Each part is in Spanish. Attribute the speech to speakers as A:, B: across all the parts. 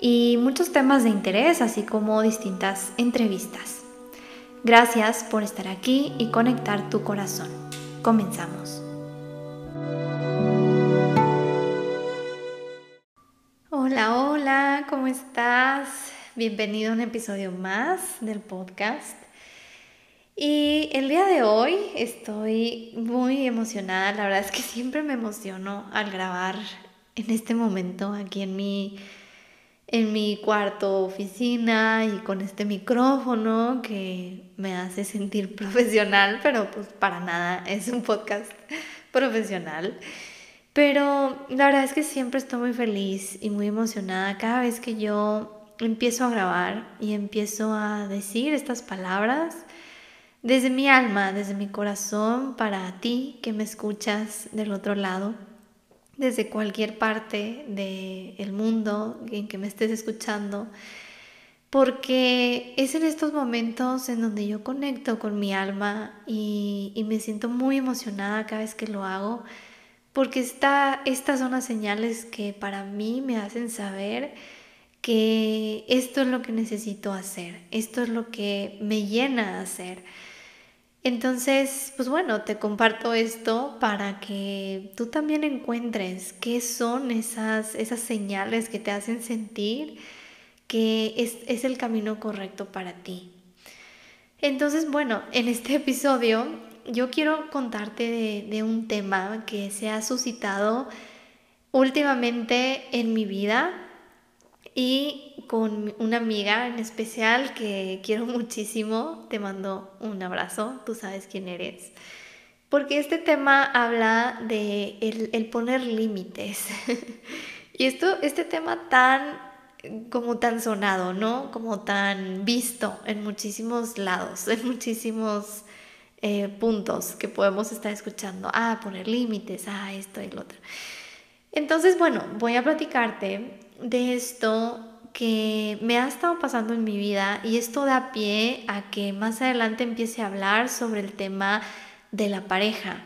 A: y muchos temas de interés, así como distintas entrevistas. Gracias por estar aquí y conectar tu corazón. Comenzamos. Hola, hola, ¿cómo estás? Bienvenido a un episodio más del podcast. Y el día de hoy estoy muy emocionada, la verdad es que siempre me emociono al grabar en este momento aquí en mi, en mi cuarto oficina y con este micrófono que me hace sentir profesional, pero pues para nada es un podcast profesional. Pero la verdad es que siempre estoy muy feliz y muy emocionada cada vez que yo empiezo a grabar y empiezo a decir estas palabras desde mi alma, desde mi corazón, para ti que me escuchas del otro lado, desde cualquier parte del mundo en que me estés escuchando, porque es en estos momentos en donde yo conecto con mi alma y, me siento muy emocionada cada vez que lo hago, porque está, estas son las señales que para mí me hacen saber que esto es lo que necesito hacer, esto es lo que me llena a hacer. Entonces, pues bueno, te comparto esto para que tú también encuentres qué son esas, esas señales que te hacen sentir que es, el camino correcto para ti. Entonces, bueno, en este episodio yo quiero contarte de, de un tema que se ha suscitado últimamente en mi vida y con una amiga en especial que quiero muchísimo. Te mando un abrazo, tú sabes quién eres. Porque este tema habla de el, poner límites. y esto, este tema tan como tan sonado, ¿no? Como tan visto en muchísimos lados, en muchísimos eh, puntos que podemos estar escuchando. Ah, poner límites, ah, esto y lo otro. Entonces, bueno, voy a platicarte de esto que me ha estado pasando en mi vida y esto da pie a que más adelante empiece a hablar sobre el tema de la pareja,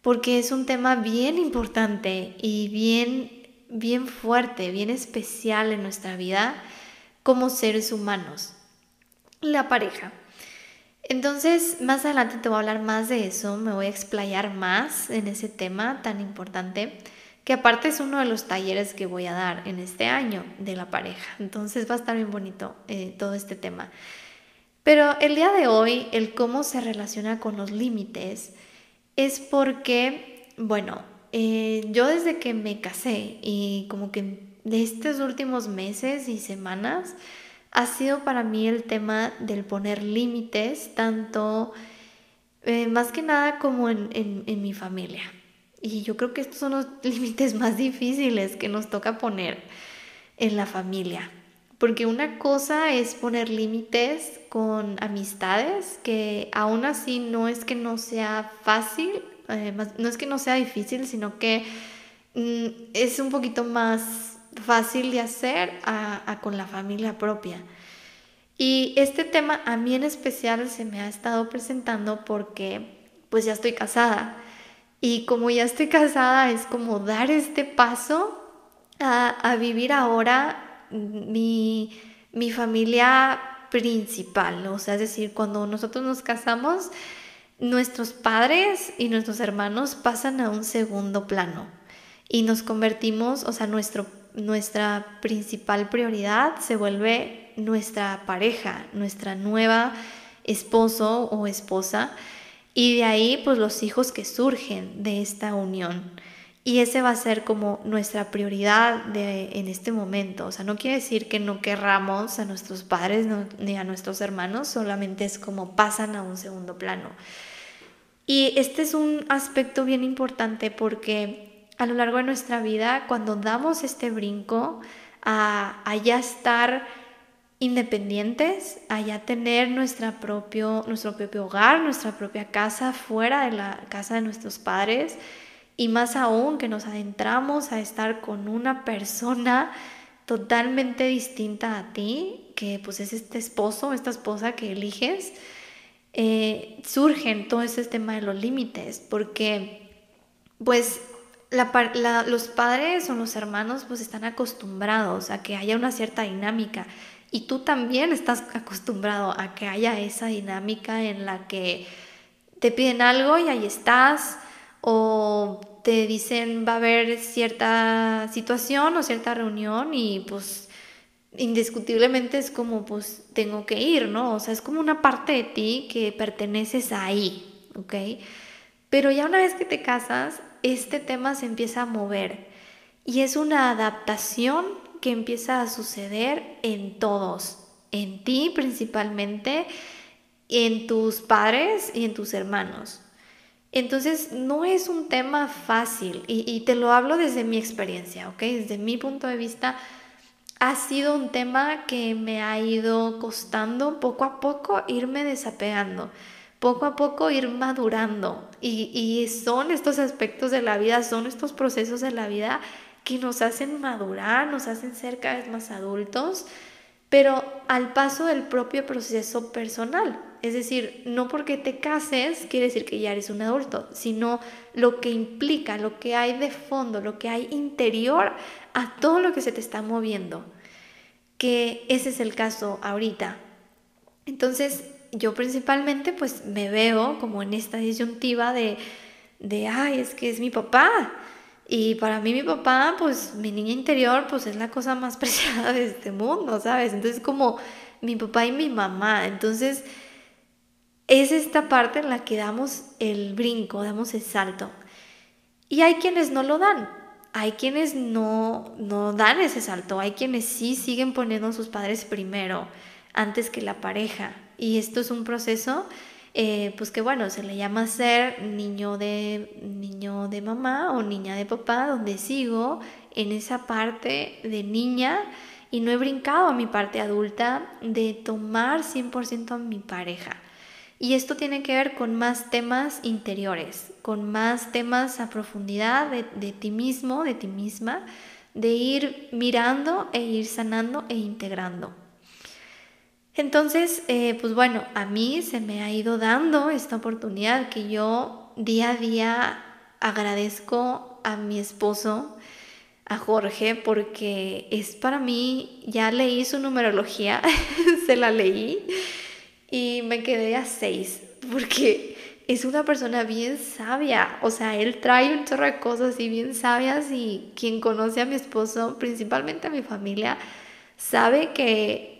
A: porque es un tema bien importante y bien bien fuerte, bien especial en nuestra vida como seres humanos. La pareja. Entonces, más adelante te voy a hablar más de eso, me voy a explayar más en ese tema tan importante que aparte es uno de los talleres que voy a dar en este año de la pareja. Entonces va a estar bien bonito eh, todo este tema. Pero el día de hoy, el cómo se relaciona con los límites es porque, bueno, eh, yo desde que me casé y como que de estos últimos meses y semanas, ha sido para mí el tema del poner límites, tanto eh, más que nada como en, en mi familia. Y yo creo que estos son los límites más difíciles que nos toca poner en la familia. Porque una cosa es poner límites con amistades, que aún así no es que no sea fácil, eh, no es que no sea difícil, sino que mm, es un poquito más fácil de hacer con la familia propia. Y este tema a mí en especial se me ha estado presentando porque pues ya estoy casada y como ya estoy casada, es como dar este paso a, vivir ahora mi, mi familia principal, o sea, es decir, cuando nosotros nos casamos, nuestros padres y nuestros hermanos pasan a un segundo plano y nos convertimos, o sea, nuestro, nuestra principal prioridad se vuelve nuestra pareja, nuestra nueva esposo o esposa y de ahí, pues los hijos que surgen de esta unión. Y ese va a ser como nuestra prioridad de, en este momento. O sea, no quiere decir que no querramos a nuestros padres ni a nuestros hermanos, solamente es como pasan a un segundo plano. Y este es un aspecto bien importante porque a lo largo de nuestra vida, cuando damos este brinco a, a ya estar independientes, a tener nuestra propio, nuestro propio hogar, nuestra propia casa fuera de la casa de nuestros padres. Y más aún que nos adentramos a estar con una persona totalmente distinta a ti, que pues es este esposo, esta esposa que eliges, eh, surgen todo este tema de los límites, porque pues los padres o los hermanos pues están acostumbrados a que haya una cierta dinámica y tú también estás acostumbrado a que haya esa dinámica en la que te piden algo y ahí estás o te dicen va a haber cierta situación o cierta reunión y pues indiscutiblemente es como pues tengo que ir, ¿no? O sea, es como una parte de ti que perteneces ahí, ¿ok? Pero ya una vez que te casas, este tema se empieza a mover y es una adaptación que empieza a suceder en todos, en ti principalmente, en tus padres y en tus hermanos. Entonces, no es un tema fácil y, te lo hablo desde mi experiencia, ¿ok? Desde mi punto de vista, ha sido un tema que me ha ido costando poco a poco irme desapegando, poco a poco ir madurando. Y, y son estos aspectos de la vida, son estos procesos de la vida que nos hacen madurar, nos hacen ser cada vez más adultos, pero al paso del propio proceso personal. Es decir, no porque te cases quiere decir que ya eres un adulto, sino lo que implica, lo que hay de fondo, lo que hay interior a todo lo que se te está moviendo. Que ese es el caso ahorita. Entonces, yo principalmente pues me veo como en esta disyuntiva de, de ay, es que es mi papá. Y para mí mi papá, pues mi niña interior, pues es la cosa más preciada de este mundo, ¿sabes? Entonces como mi papá y mi mamá. Entonces es esta parte en la que damos el brinco, damos el salto. Y hay quienes no lo dan, hay quienes no, no dan ese salto, hay quienes sí siguen poniendo a sus padres primero, antes que la pareja. Y esto es un proceso, eh, pues que bueno, se le llama ser niño de, niño de mamá o niña de papá, donde sigo en esa parte de niña y no he brincado a mi parte adulta de tomar 100% a mi pareja. Y esto tiene que ver con más temas interiores, con más temas a profundidad de, ti mismo, de ti misma, de ir mirando e ir sanando e integrando. Entonces, eh, pues bueno, a mí se me ha ido dando esta oportunidad que yo día a día agradezco a mi esposo, a Jorge, porque es para mí, ya leí su numerología, se la leí y me quedé a seis porque es una persona bien sabia, o sea, él trae un chorro de cosas y bien sabias y quien conoce a mi esposo, principalmente a mi familia, sabe que,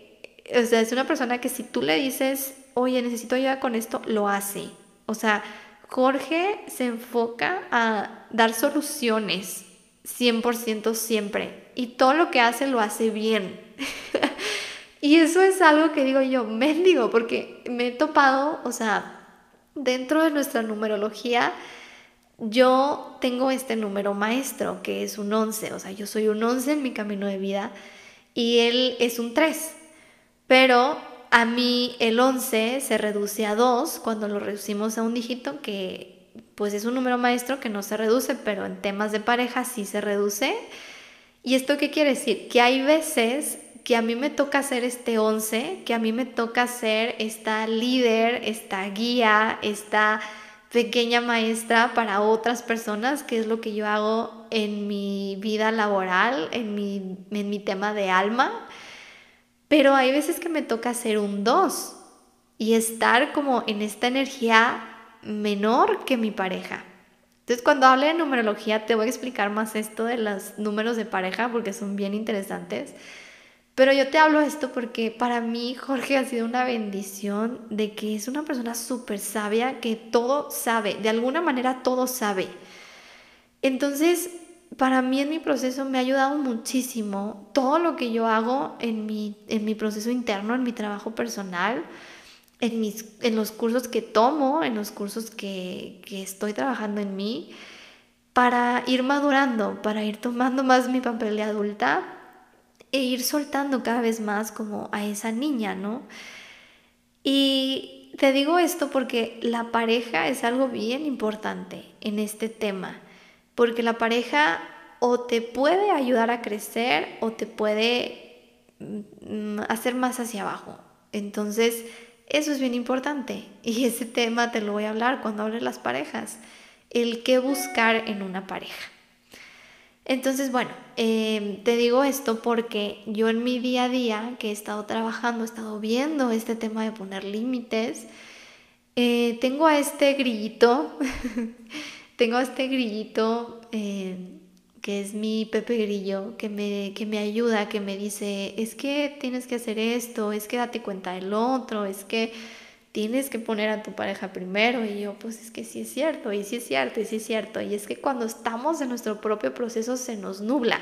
A: o sea, es una persona que si tú le dices, oye, necesito ayuda con esto, lo hace. O sea, Jorge se enfoca a dar soluciones 100% siempre y todo lo que hace lo hace bien. Y eso es algo que digo yo, mendigo, porque me he topado, o sea, dentro de nuestra numerología, yo tengo este número maestro, que es un 11, o sea, yo soy un 11 en mi camino de vida y él es un 3. Pero a mí el 11 se reduce a 2 cuando lo reducimos a un dígito que pues es un número maestro que no se reduce, pero en temas de pareja sí se reduce. ¿Y esto qué quiere decir? Que hay veces que a mí me toca ser este 11, que a mí me toca ser esta líder, esta guía, esta pequeña maestra para otras personas, que es lo que yo hago en mi vida laboral, en mi, en mi tema de alma. Pero hay veces que me toca ser un 2 y estar como en esta energía menor que mi pareja. Entonces, cuando hable de numerología, te voy a explicar más esto de los números de pareja porque son bien interesantes. Pero yo te hablo esto porque para mí Jorge ha sido una bendición de que es una persona súper sabia, que todo sabe, de alguna manera todo sabe. Entonces, para mí en mi proceso me ha ayudado muchísimo todo lo que yo hago en mi, en mi proceso interno, en mi trabajo personal, en, mis, en los cursos que tomo, en los cursos que, que estoy trabajando en mí, para ir madurando, para ir tomando más mi papel de adulta e ir soltando cada vez más como a esa niña, ¿no? Y te digo esto porque la pareja es algo bien importante en este tema, porque la pareja o te puede ayudar a crecer o te puede mm, hacer más hacia abajo. Entonces, eso es bien importante y ese tema te lo voy a hablar cuando hable las parejas, el qué buscar en una pareja. Entonces, bueno, em, te digo esto porque yo en mi día a día, que he estado trabajando, he estado viendo este tema de poner límites, eh, tengo a este grillito, tengo este grillito em, que es mi Pepe Grillo, que me, que me ayuda, que me dice, es que tienes que hacer esto, es que date cuenta del otro, es que tienes que poner a tu pareja primero. Y yo, pues es que sí es cierto, y sí es cierto, y sí es cierto. Y es que cuando estamos en nuestro propio proceso se nos nubla.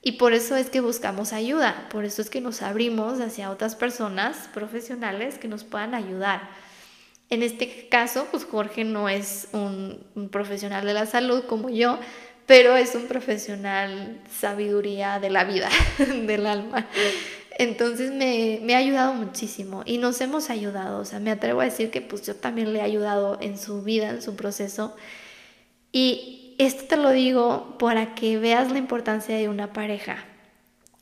A: Y por eso es que buscamos ayuda, por eso es que nos abrimos hacia otras personas profesionales que nos puedan ayudar. En este caso, pues Jorge no es un, profesional de la salud como yo, pero es un profesional sabiduría de la vida, del alma. Entonces me, me, ha ayudado muchísimo y nos hemos ayudado, o sea, me atrevo a decir que pues yo también le he ayudado en su vida, en su proceso. Y esto te lo digo para que veas la importancia de una pareja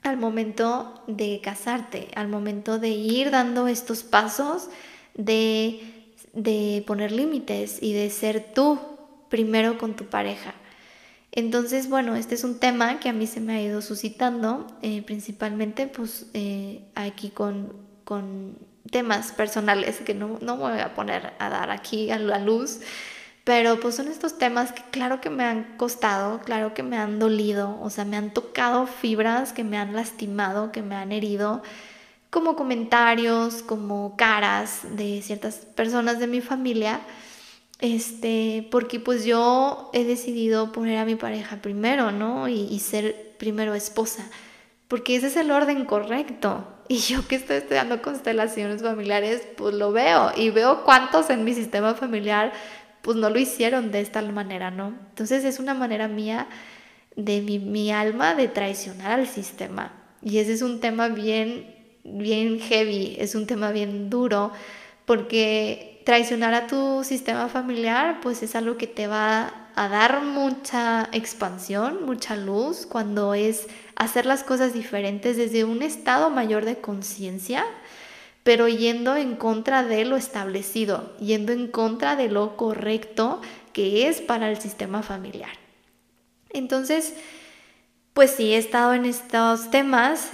A: al momento de casarte, al momento de ir dando estos pasos de, de poner límites y de ser tú primero con tu pareja. Entonces, bueno, este es un tema que a mí se me ha ido suscitando, eh, principalmente pues eh, aquí con, con, temas personales que no, no voy a poner a dar aquí a la luz, pero pues son estos temas que claro que me han costado, claro que me han dolido, o sea, me han tocado fibras que me han lastimado, que me han herido, como comentarios, como caras de ciertas personas de mi familia este, porque pues yo he decidido poner a mi pareja primero, ¿no? Y, ser primero esposa, porque ese es el orden correcto. Y yo que estoy estudiando constelaciones familiares, pues lo veo y veo cuántos en mi sistema familiar pues no lo hicieron de esta manera, ¿no? Entonces es una manera mía de mi, mi alma de traicionar al sistema. Y ese es un tema bien, bien heavy, es un tema bien duro, porque traicionar a tu sistema familiar, pues es algo que te va a dar mucha expansión, mucha luz, cuando es hacer las cosas diferentes desde un estado mayor de conciencia, pero yendo en contra de lo establecido, yendo en contra de lo correcto que es para el sistema familiar. Entonces, pues sí, he estado en estos temas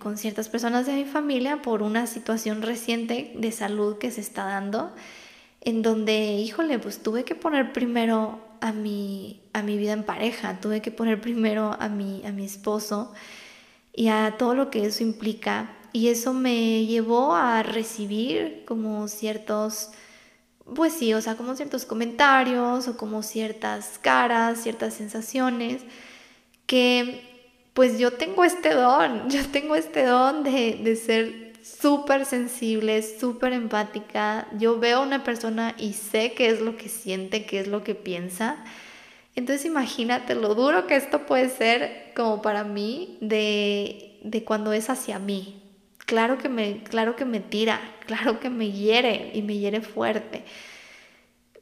A: con ciertas personas de mi familia por una situación reciente de salud que se está dando, en donde, híjole, pues tuve que poner primero a mi, a mi vida en pareja, tuve que poner primero a mi, a mi esposo y a todo lo que eso implica. Y eso me llevó a recibir como ciertos, pues sí, o sea, como ciertos comentarios o como ciertas caras, ciertas sensaciones que pues yo tengo este don, yo tengo este don de, ser súper sensible, súper empática. Yo veo a una persona y sé qué es lo que siente, qué es lo que piensa. Entonces imagínate lo duro que esto puede ser como para mí de, de cuando es hacia mí. Claro que, me, claro que me tira, claro que me hiere y me hiere fuerte.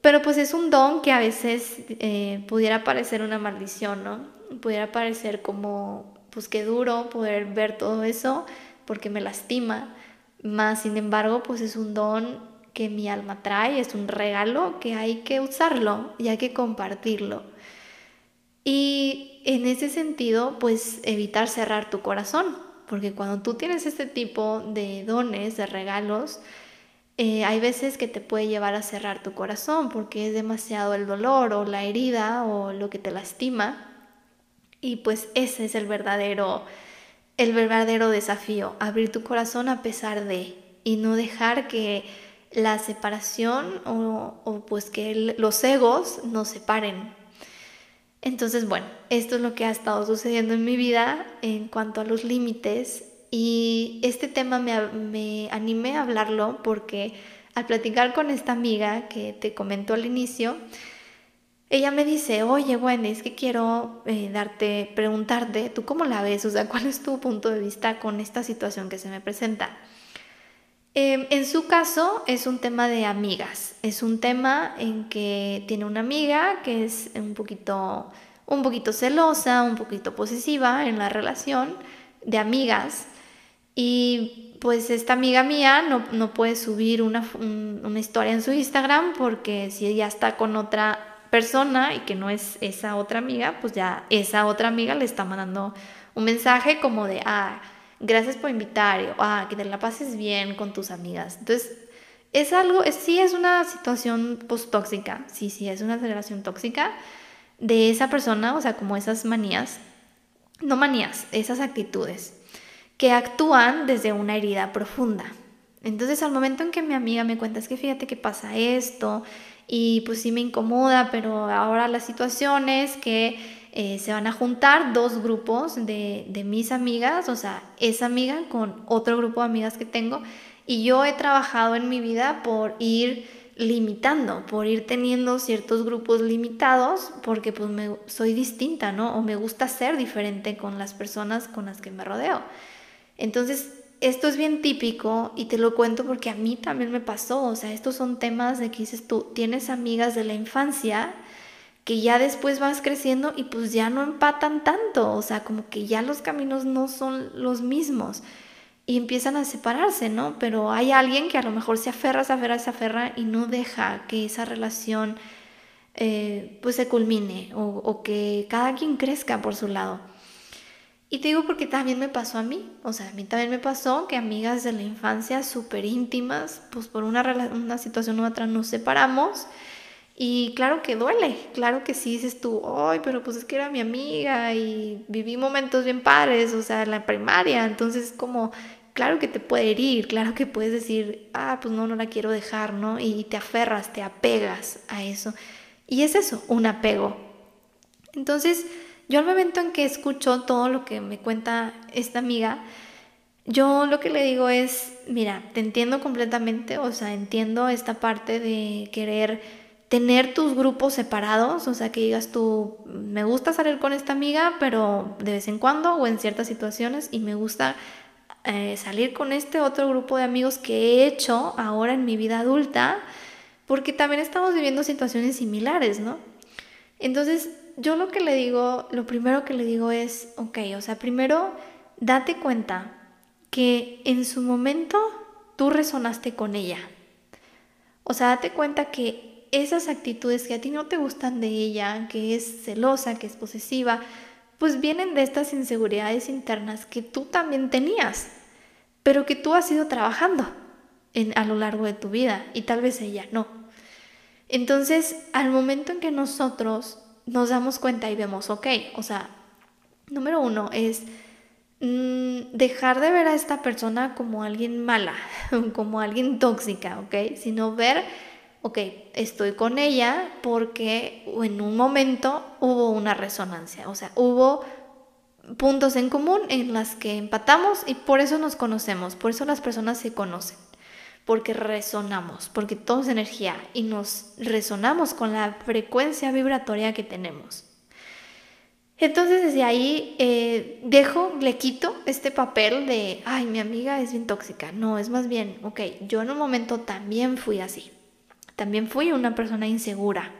A: Pero pues es un don que a veces eh, pudiera parecer una maldición, ¿no? Pudiera parecer como, pues qué duro poder ver todo eso porque me lastima, más sin embargo, pues es un don que mi alma trae, es un regalo que hay que usarlo y hay que compartirlo. Y en ese sentido, pues evitar cerrar tu corazón, porque cuando tú tienes este tipo de dones, de regalos, eh, hay veces que te puede llevar a cerrar tu corazón porque es demasiado el dolor o la herida o lo que te lastima y pues ese es el verdadero, el verdadero desafío, abrir tu corazón a pesar de y no dejar que la separación o, pues que los egos nos separen. Entonces, bueno, esto es lo que ha estado sucediendo en mi vida en cuanto a los límites y este tema me, me animé a hablarlo porque al platicar con esta amiga que te comentó al inicio, ella me dice, oye Wendy, es que quiero eh, darte, preguntarte, ¿tú cómo la ves? O sea, ¿cuál es tu punto de vista con esta situación que se me presenta? Em, en su caso es un tema de amigas, es un tema en que tiene una amiga que es un poquito, un poquito celosa, un poquito posesiva en la relación de amigas y pues esta amiga mía no, no puede subir una, una historia en su Instagram porque si ella está con otra persona y que no es esa otra amiga, pues ya esa otra amiga le está mandando un mensaje como de, ah, gracias por invitar, o ah, que te la pases bien con tus amigas. Entonces, es algo, sí es una situación post tóxica, sí, sí, es una relación tóxica de esa persona, o sea, como esas manías, no manías, esas actitudes que actúan desde una herida profunda. Entonces, al momento en que mi amiga me cuenta, es que fíjate que pasa esto, y pues sí me incomoda, pero ahora la situación es que eh, se van a juntar dos grupos de, de mis amigas, o sea, esa amiga con otro grupo de amigas que tengo, y yo he trabajado en mi vida por ir limitando, por ir teniendo ciertos grupos limitados, porque pues me, soy distinta, ¿no? O me gusta ser diferente con las personas con las que me rodeo. Entonces, esto es bien típico y te lo cuento porque a mí también me pasó, o sea, estos son temas de que dices tú, tienes amigas de la infancia que ya después vas creciendo y pues ya no empatan tanto, o sea, como que ya los caminos no son los mismos y empiezan a separarse, ¿no? Pero hay alguien que a lo mejor se aferra, se aferra, se aferra y no deja que esa relación eh, pues se culmine o, o que cada quien crezca por su lado. Y te digo porque también me pasó a mí, o sea, a mí también me pasó que amigas de la infancia súper íntimas, pues por una, una situación u otra nos separamos y claro que duele, claro que sí dices tú, ay, pero pues es que era mi amiga y viví momentos bien padres, o sea, en la primaria, entonces como, claro que te puede herir, claro que puedes decir, ah, pues no, no la quiero dejar, ¿no? Y te aferras, te apegas a eso. Y es eso, un apego. Entonces, yo al momento en que escucho todo lo que me cuenta esta amiga, yo lo que le digo es, mira, te entiendo completamente, o sea, entiendo esta parte de querer tener tus grupos separados, o sea, que digas tú, me gusta salir con esta amiga, pero de vez en cuando o en ciertas situaciones, y me gusta eh, salir con este otro grupo de amigos que he hecho ahora en mi vida adulta, porque también estamos viviendo situaciones similares, ¿no? Entonces, yo lo que le digo, lo primero que le digo es, ok, o sea, primero date cuenta que en su momento tú resonaste con ella. O sea, date cuenta que esas actitudes que a ti no te gustan de ella, que es celosa, que es posesiva, pues vienen de estas inseguridades internas que tú también tenías, pero que tú has ido trabajando en, a lo largo de tu vida y tal vez ella no. Entonces, al momento en que nosotros nos damos cuenta y vemos, ok, o sea, número uno es mm, dejar de ver a esta persona como alguien mala, como alguien tóxica, ok, sino ver, ok, estoy con ella porque en un momento hubo una resonancia, o sea, hubo puntos en común en las que empatamos y por eso nos conocemos, por eso las personas se conocen porque resonamos, porque todo es energía y nos resonamos con la frecuencia vibratoria que tenemos. Entonces desde ahí eh, dejo, le quito este papel de, ay, mi amiga es bien tóxica. No, es más bien, ok, yo en un momento también fui así. También fui una persona insegura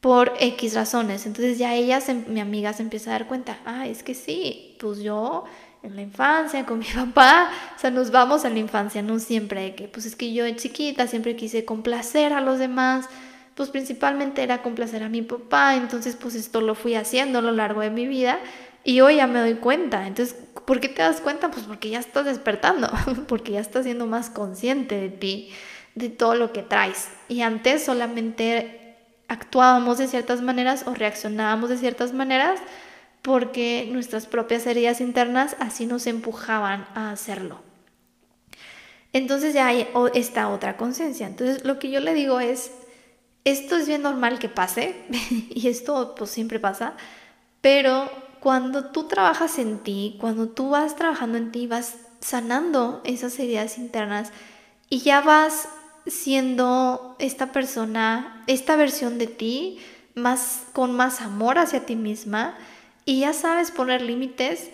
A: por X razones. Entonces ya ella, mi amiga, se empieza a dar cuenta, ah, es que sí, pues yo en la infancia con mi papá, o sea, nos vamos a la infancia, no siempre, que pues es que yo de chiquita siempre quise complacer a los demás, pues principalmente era complacer a mi papá, entonces pues esto lo fui haciendo a lo largo de mi vida y hoy ya me doy cuenta, entonces, ¿por qué te das cuenta? Pues porque ya estás despertando, porque ya estás siendo más consciente de ti, de todo lo que traes y antes solamente actuábamos de ciertas maneras o reaccionábamos de ciertas maneras, porque nuestras propias heridas internas así nos empujaban a hacerlo. Entonces ya hay esta otra conciencia. Entonces lo que yo le digo es, esto es bien normal que pase y esto pues siempre pasa, pero cuando tú trabajas en ti, cuando tú vas trabajando en ti, vas sanando esas heridas internas y ya vas siendo esta persona, esta versión de ti más con más amor hacia ti misma y ya sabes poner límites,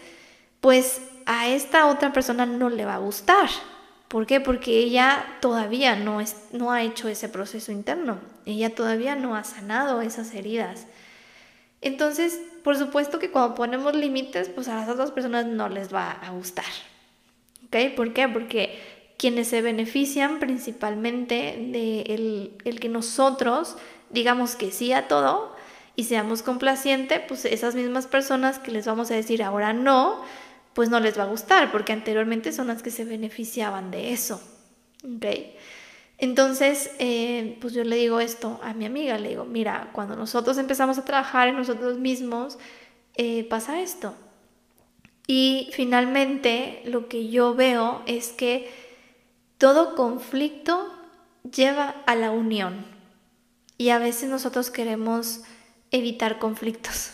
A: pues a esta otra persona no le va a gustar. ¿Por qué? Porque ella todavía no, es, no ha hecho ese proceso interno, ella todavía no ha sanado esas heridas. Entonces, por supuesto que cuando ponemos límites, pues a las otras personas no les va a gustar. ¿Ok? ¿Por qué? Porque quienes se benefician principalmente de el, que nosotros digamos que sí a todo y seamos complacientes, pues esas mismas personas que les vamos a decir ahora no, pues no les va a gustar, porque anteriormente son las que se beneficiaban de eso. ¿Ok? Entonces, eh, pues yo le digo esto a mi amiga, le digo, mira, cuando nosotros empezamos a trabajar en nosotros mismos, eh, pasa esto. Y finalmente lo que yo veo es que todo conflicto lleva a la unión. Y a veces nosotros queremos evitar conflictos.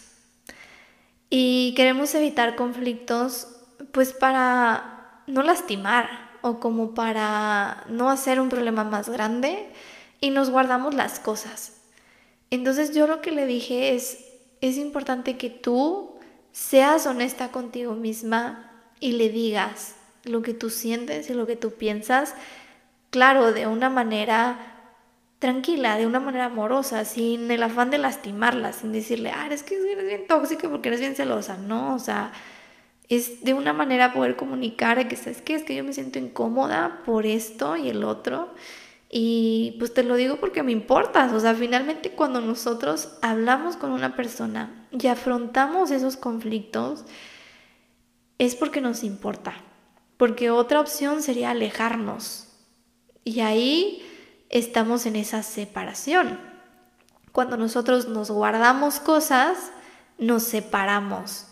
A: Y queremos evitar conflictos pues para no lastimar o como para no hacer un problema más grande y nos guardamos las cosas. Entonces yo lo que le dije es, es importante que tú seas honesta contigo misma y le digas lo que tú sientes y lo que tú piensas, claro, de una manera tranquila, de una manera amorosa, sin el afán de lastimarla, sin decirle, ah, es que eres bien tóxica porque eres bien celosa, no, o sea, es de una manera poder comunicar que, ¿sabes qué? Es que yo me siento incómoda por esto y el otro. Y pues te lo digo porque me importas. O sea, finalmente cuando nosotros hablamos con una persona y afrontamos esos conflictos, es porque nos importa. Porque otra opción sería alejarnos. Y ahí estamos en esa separación. Cuando nosotros nos guardamos cosas, nos separamos.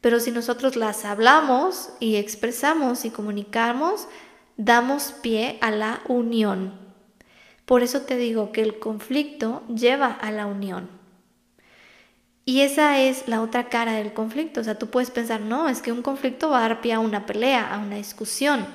A: Pero si nosotros las hablamos y expresamos y comunicamos, damos pie a la unión. Por eso te digo que el conflicto lleva a la unión. Y esa es la otra cara del conflicto. O sea, tú puedes pensar, no, es que un conflicto va a dar pie a una pelea, a una discusión.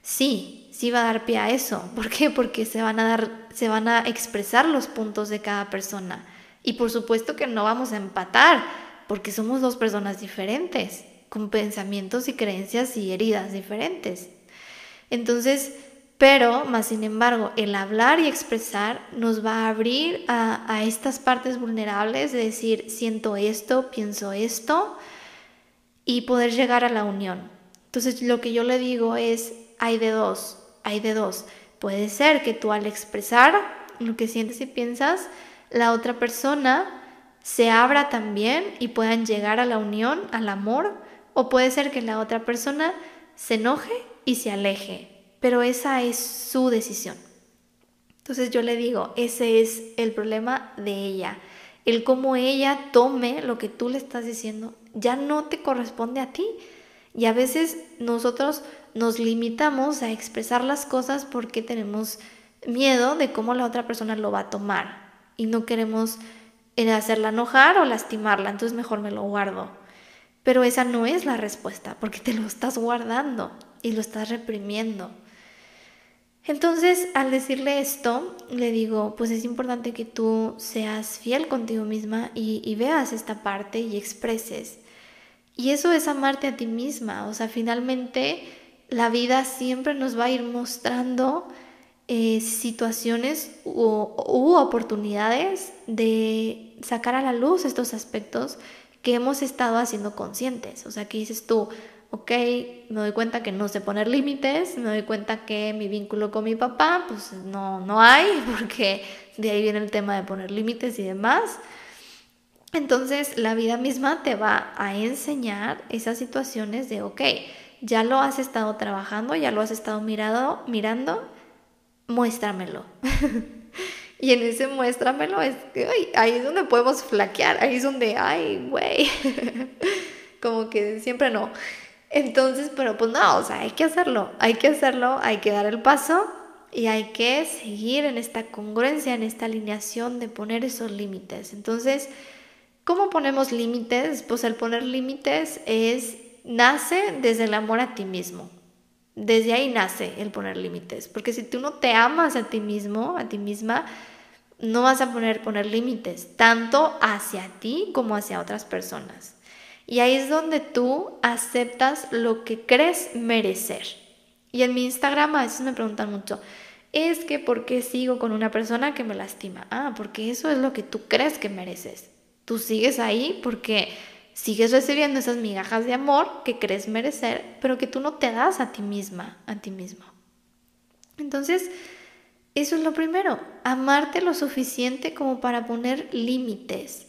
A: Sí, sí va a dar pie a eso. ¿Por qué? Porque se van a dar, se van a expresar los puntos de cada persona. Y por supuesto que no vamos a empatar, porque somos dos personas diferentes, con pensamientos y creencias y heridas diferentes. Entonces, pero, más sin embargo, el hablar y expresar nos va a abrir a, a estas partes vulnerables de decir, siento esto, pienso esto, y poder llegar a la unión. Entonces, lo que yo le digo es, hay de dos, hay de dos. Puede ser que tú al expresar lo que sientes y piensas, la otra persona se abra también y puedan llegar a la unión, al amor, o puede ser que la otra persona se enoje y se aleje, pero esa es su decisión. Entonces yo le digo, ese es el problema de ella. El cómo ella tome lo que tú le estás diciendo ya no te corresponde a ti. Y a veces nosotros nos limitamos a expresar las cosas porque tenemos miedo de cómo la otra persona lo va a tomar y no queremos eh, hacerla enojar o lastimarla, entonces mejor me lo guardo. Pero esa no es la respuesta porque te lo estás guardando y lo estás reprimiendo. Entonces, al decirle esto, le digo, pues es importante que tú seas fiel contigo misma y, y veas esta parte y expreses. Y eso es amarte a ti misma, o sea, finalmente la vida siempre nos va a ir mostrando eh, situaciones u, oportunidades de sacar a la luz estos aspectos que hemos estado haciendo conscientes. O sea, que dices tú, ok, me doy cuenta que no sé poner límites, me doy cuenta que mi vínculo con mi papá, pues no, no hay, porque de ahí viene el tema de poner límites y demás. Entonces la vida misma te va a enseñar esas situaciones de, ok, ya lo has estado trabajando, ya lo has estado mirado, mirando, muéstramelo. y en ese muéstramelo es que ahí es donde podemos flaquear, ahí es donde, ay, güey, como que siempre no. Entonces, pero pues no, o sea, hay que hacerlo, hay que hacerlo, hay que dar el paso y hay que seguir en esta congruencia, en esta alineación de poner esos límites. Entonces, ¿cómo ponemos límites? Pues el poner límites es nace desde el amor a ti mismo. Desde ahí nace el poner límites. Porque si tú no te amas a ti mismo, a ti misma, No vas a poner, poner límites, tanto hacia ti como hacia otras personas. Y ahí es donde tú aceptas lo que crees merecer. Y en mi Instagram a veces me preguntan mucho, es que ¿por qué sigo con una persona que me lastima? Ah, porque eso es lo que tú crees que mereces. Tú sigues ahí porque sigues recibiendo esas migajas de amor que crees merecer, pero que tú no te das a ti misma, a ti mismo. Entonces, eso es lo primero, amarte lo suficiente como para poner límites.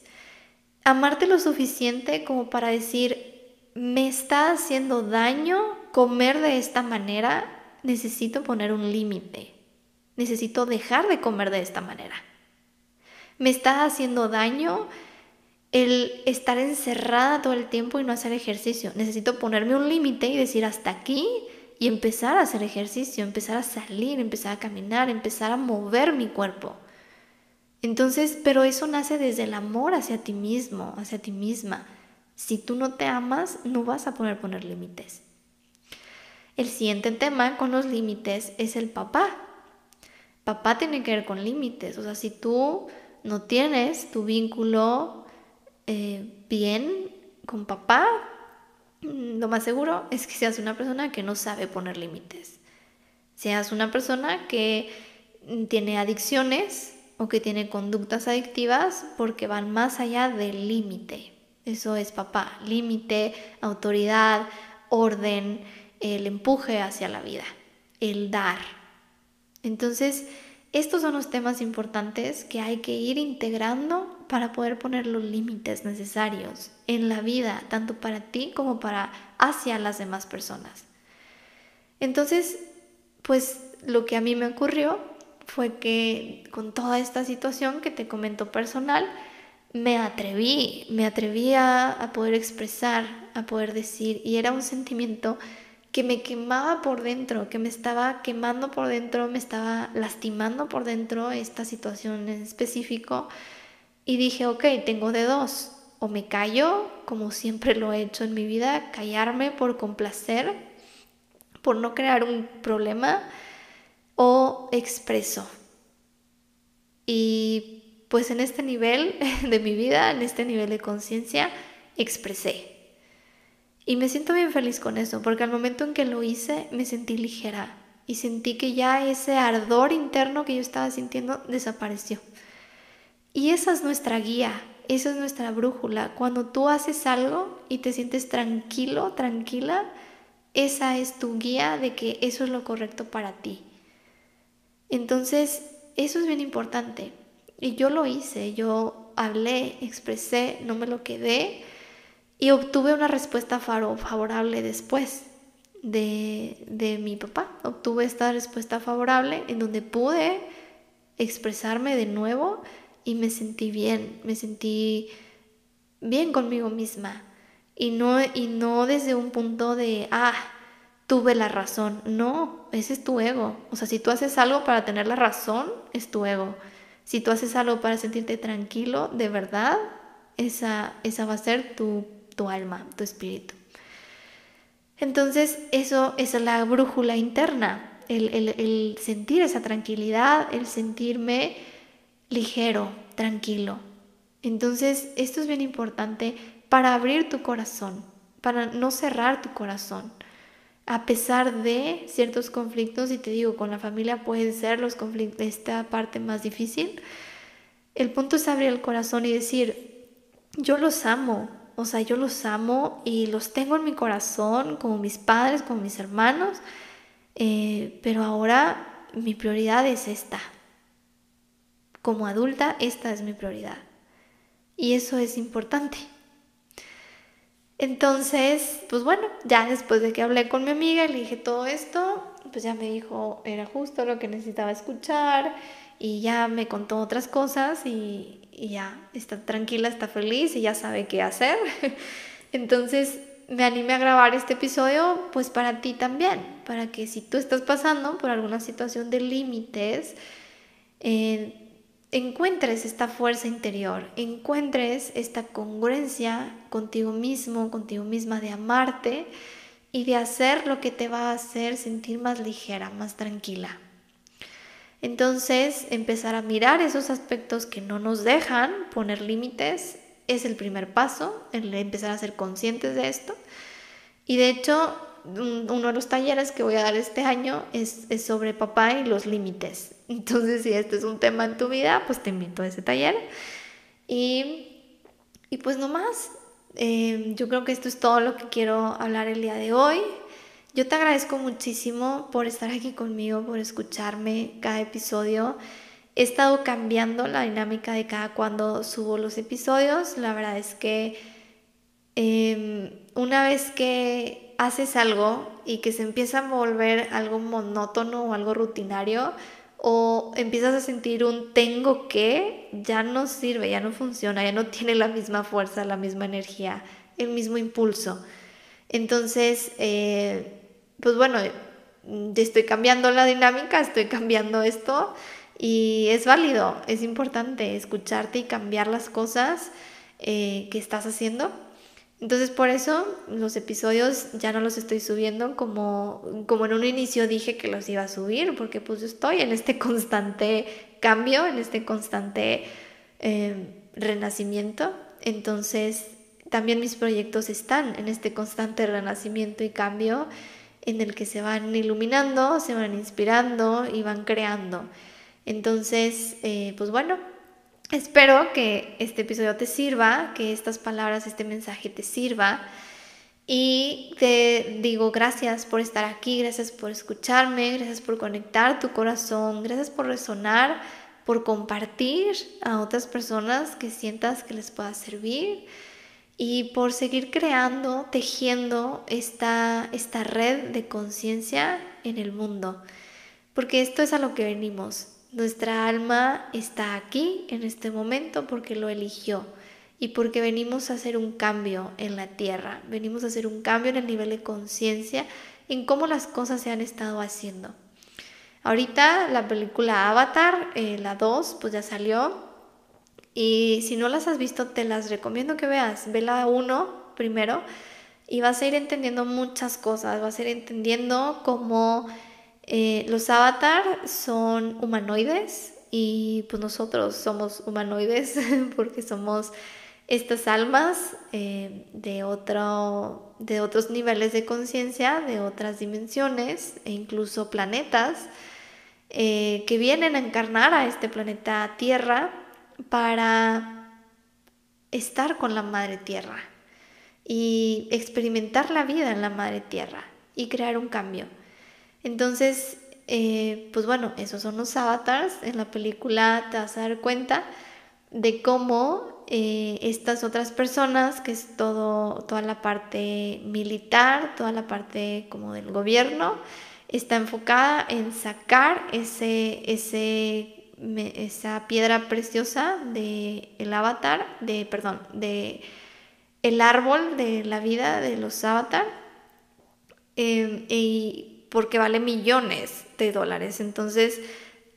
A: Amarte lo suficiente como para decir, me está haciendo daño comer de esta manera, necesito poner un límite. Necesito dejar de comer de esta manera. Me está haciendo daño el estar encerrada todo el tiempo y no hacer ejercicio. Necesito ponerme un límite y decir hasta aquí y empezar a hacer ejercicio, empezar a salir, empezar a caminar, empezar a mover mi cuerpo. Entonces, pero eso nace desde el amor hacia ti mismo, hacia ti misma. Si tú no te amas, no vas a poder poner límites. El siguiente tema con los límites es el papá. Papá tiene que ver con límites. O sea, si tú no tienes tu vínculo eh, bien con papá, Mm, lo más seguro es que seas una persona que no sabe poner límites. Seas una persona que mm, tiene adicciones o que tiene conductas adictivas porque van más allá del límite. Eso es papá, límite, autoridad, orden, el empuje hacia la vida, el dar. Entonces, estos son los temas importantes que hay que ir integrando para poder poner los límites necesarios en la vida, tanto para ti como para hacia las demás personas. Entonces, pues lo que a mí me ocurrió fue que con toda esta situación que te comento personal, me atreví, me atreví a, a poder expresar, a poder decir, y era un sentimiento que me quemaba por dentro, que me estaba quemando por dentro, me estaba lastimando por dentro esta situación en específico. Y dije, ok, tengo de dos. O me callo, como siempre lo he hecho en mi vida, callarme por complacer, por no crear un problema, o expreso. Y pues en este nivel de mi vida, en este nivel de conciencia, expresé. Y me siento bien feliz con eso, porque al momento en que lo hice me sentí ligera y sentí que ya ese ardor interno que yo estaba sintiendo desapareció. Y esa es nuestra guía, esa es nuestra brújula. Cuando tú haces algo y te sientes tranquilo, tranquila, esa es tu guía de que eso es lo correcto para ti. Entonces, eso es bien importante. Y yo lo hice, yo hablé, expresé, no me lo quedé y obtuve una respuesta favorable después de, de mi papá. Obtuve esta respuesta favorable en donde pude expresarme de nuevo y me sentí bien, me sentí bien conmigo misma. Y no, y no desde un punto de, ah, tuve la razón. No, ese es tu ego. O sea, si tú haces algo para tener la razón, es tu ego. Si tú haces algo para sentirte tranquilo, de verdad, esa, esa va a ser tu tu alma, tu espíritu. Entonces, eso es la brújula interna, el, sentir esa tranquilidad, el sentirme ligero, tranquilo. Entonces, esto es bien importante para abrir tu corazón, para no cerrar tu corazón. A pesar de ciertos conflictos, y te digo, con la familia pueden ser los conflictos, esta parte más difícil, el punto es abrir el corazón y decir, yo los amo, o sea, yo los amo y los tengo en mi corazón, como mis padres, como mis hermanos, eh, pero ahora mi prioridad es esta. Como adulta, esta es mi prioridad. Y eso es importante. Entonces, pues bueno, ya después de que hablé con mi amiga y le dije todo esto, pues ya me dijo, era justo lo que necesitaba escuchar y ya me contó otras cosas y, y ya está tranquila, está feliz y ya sabe qué hacer. Entonces me animé a grabar este episodio pues para ti también, para que si tú estás pasando por alguna situación de límites, eh, encuentres esta fuerza interior, encuentres esta congruencia contigo mismo, contigo misma de amarte y de hacer lo que te va a hacer sentir más ligera, más tranquila. Entonces, empezar a mirar esos aspectos que no nos dejan poner límites es el primer paso, el empezar a ser conscientes de esto. Y de hecho, uno de los talleres que voy a dar este año es, sobre papá y los límites. Entonces, si este es un tema en tu vida, pues te invito a ese taller. Y, y pues no más, eh, yo creo que esto es todo lo que quiero hablar el día de hoy. Yo te agradezco muchísimo por estar aquí conmigo, por escucharme cada episodio. He estado cambiando la dinámica de cada cuando subo los episodios. La verdad es que em, una vez que haces algo y que se empieza a volver algo monótono o algo rutinario, o empiezas a sentir un tengo que, ya no sirve, ya no funciona, ya no tiene la misma fuerza, la misma energía, el mismo impulso. Entonces, eh, pues bueno, estoy cambiando la dinámica, estoy cambiando esto y es válido, es importante escucharte y cambiar las cosas eh, que estás haciendo entonces por eso los episodios ya no los estoy subiendo como, como en un inicio dije que los iba a subir, porque pues estoy en este constante cambio, en este constante eh, renacimiento. Entonces también mis proyectos están en este constante renacimiento y cambio en el que se van iluminando, se van inspirando y van creando. Entonces, eh, pues bueno, Espero que este episodio te sirva, que estas palabras, este mensaje te sirva. Y te digo gracias por estar aquí, gracias por escucharme, gracias por conectar tu corazón, gracias por resonar, por compartir a otras personas que sientas que les pueda servir y por seguir creando, tejiendo esta, esta red de conciencia en el mundo. Porque esto es a lo que venimos, nuestra alma está aquí en este momento porque lo eligió y porque venimos a hacer un cambio en la tierra, venimos a hacer un cambio en el nivel de conciencia, en cómo las cosas se han estado haciendo. Ahorita la película Avatar, eh, la 2, pues ya salió. Y si no las has visto, te las recomiendo que veas. Ve la 1 primero y vas a ir entendiendo muchas cosas. Vas a ir entendiendo cómo eh, los avatar son humanoides y pues nosotros somos humanoides porque somos estas almas eh, de, otro, de otros niveles de conciencia, de otras dimensiones e incluso planetas eh, que vienen a encarnar a este planeta Tierra para estar con la Madre Tierra y experimentar la vida en la Madre Tierra y crear un cambio. Entonces, eh, pues bueno, esos son los avatars. En la película te vas a dar cuenta de cómo eh, estas otras personas, que es todo, toda la parte militar, toda la parte como del gobierno, está enfocada en sacar ese, ese, esa piedra preciosa del el avatar, de, perdón, de el árbol de la vida de los avatar. Eh, y porque vale millones de dólares. Entonces,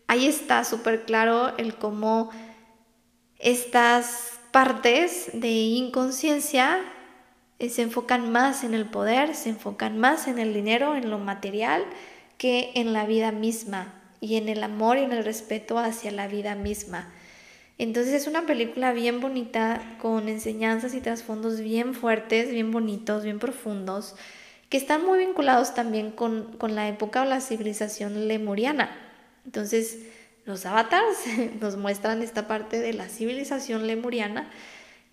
A: ahí está súper claro el cómo estas partes de inconsciencia eh, se enfocan más en el poder, se enfocan más en el dinero, en lo material, que en la vida misma y en el amor y en el respeto hacia la vida misma. Entonces es una película bien bonita, con enseñanzas y trasfondos bien fuertes, bien bonitos, bien profundos que están muy vinculados también con, la época o la civilización lemuriana. Entonces, los avatars nos muestran esta parte de la civilización lemuriana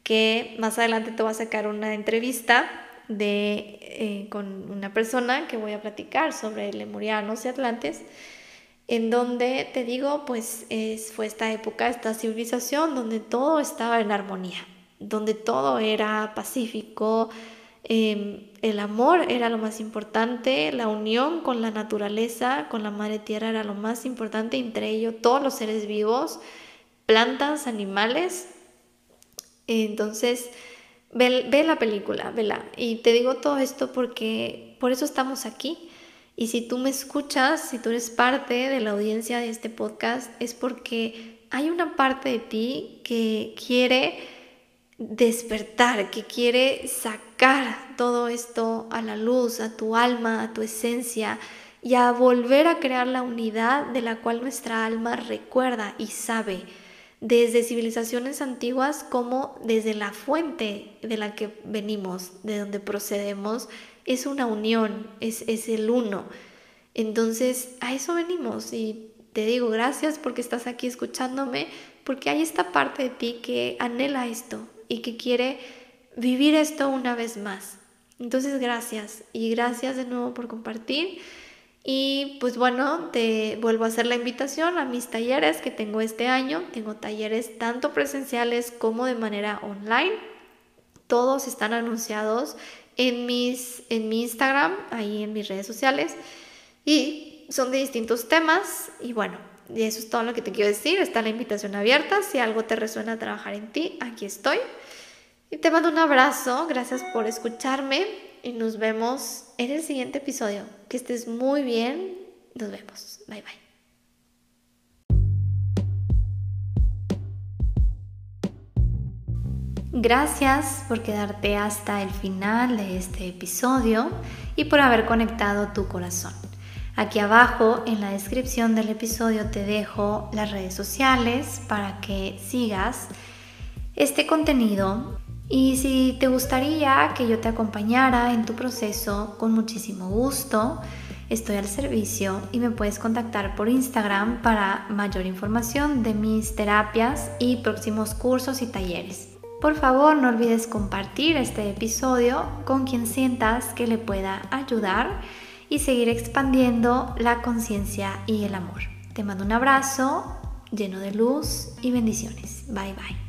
A: que más adelante te voy a sacar una entrevista de, eh, con una persona que voy a platicar sobre lemurianos y atlantes, en donde te digo, pues es, fue esta época, esta civilización donde todo estaba en armonía, donde todo era pacífico, Em, el amor era lo más importante, la unión con la naturaleza, con la madre tierra era lo más importante, entre ellos todos los seres vivos, plantas, animales. Entonces, ve, ve la película, vela. Y te digo todo esto porque por eso estamos aquí. Y si tú me escuchas, si tú eres parte de la audiencia de este podcast, es porque hay una parte de ti que quiere despertar, que quiere sacar todo esto a la luz, a tu alma, a tu esencia y a volver a crear la unidad de la cual nuestra alma recuerda y sabe desde civilizaciones antiguas como desde la fuente de la que venimos, de donde procedemos, es una unión, es, es el uno. Entonces, a eso venimos y te digo gracias porque estás aquí escuchándome, porque hay esta parte de ti que anhela esto y que quiere vivir esto una vez más. Entonces, gracias y gracias de nuevo por compartir. Y pues bueno, te vuelvo a hacer la invitación a mis talleres que tengo este año. Tengo talleres tanto presenciales como de manera online. Todos están anunciados en, mis, en mi Instagram, ahí en mis redes sociales. Y son de distintos temas. Y bueno, eso es todo lo que te quiero decir. Está la invitación abierta. Si algo te resuena trabajar en ti, aquí estoy. Y te mando un abrazo. Gracias por escucharme. Y nos vemos en el siguiente episodio. Que estés muy bien. Nos vemos. Bye bye. Gracias por quedarte hasta el final de este episodio y por haber conectado tu corazón. Aquí abajo en la descripción del episodio te dejo las redes sociales para que sigas este contenido y si te gustaría que yo te acompañara en tu proceso, con muchísimo gusto, estoy al servicio y me puedes contactar por Instagram para mayor información de mis terapias y próximos cursos y talleres. Por favor, no olvides compartir este episodio con quien sientas que le pueda ayudar y seguir expandiendo la conciencia y el amor. Te mando un abrazo lleno de luz y bendiciones. Bye bye.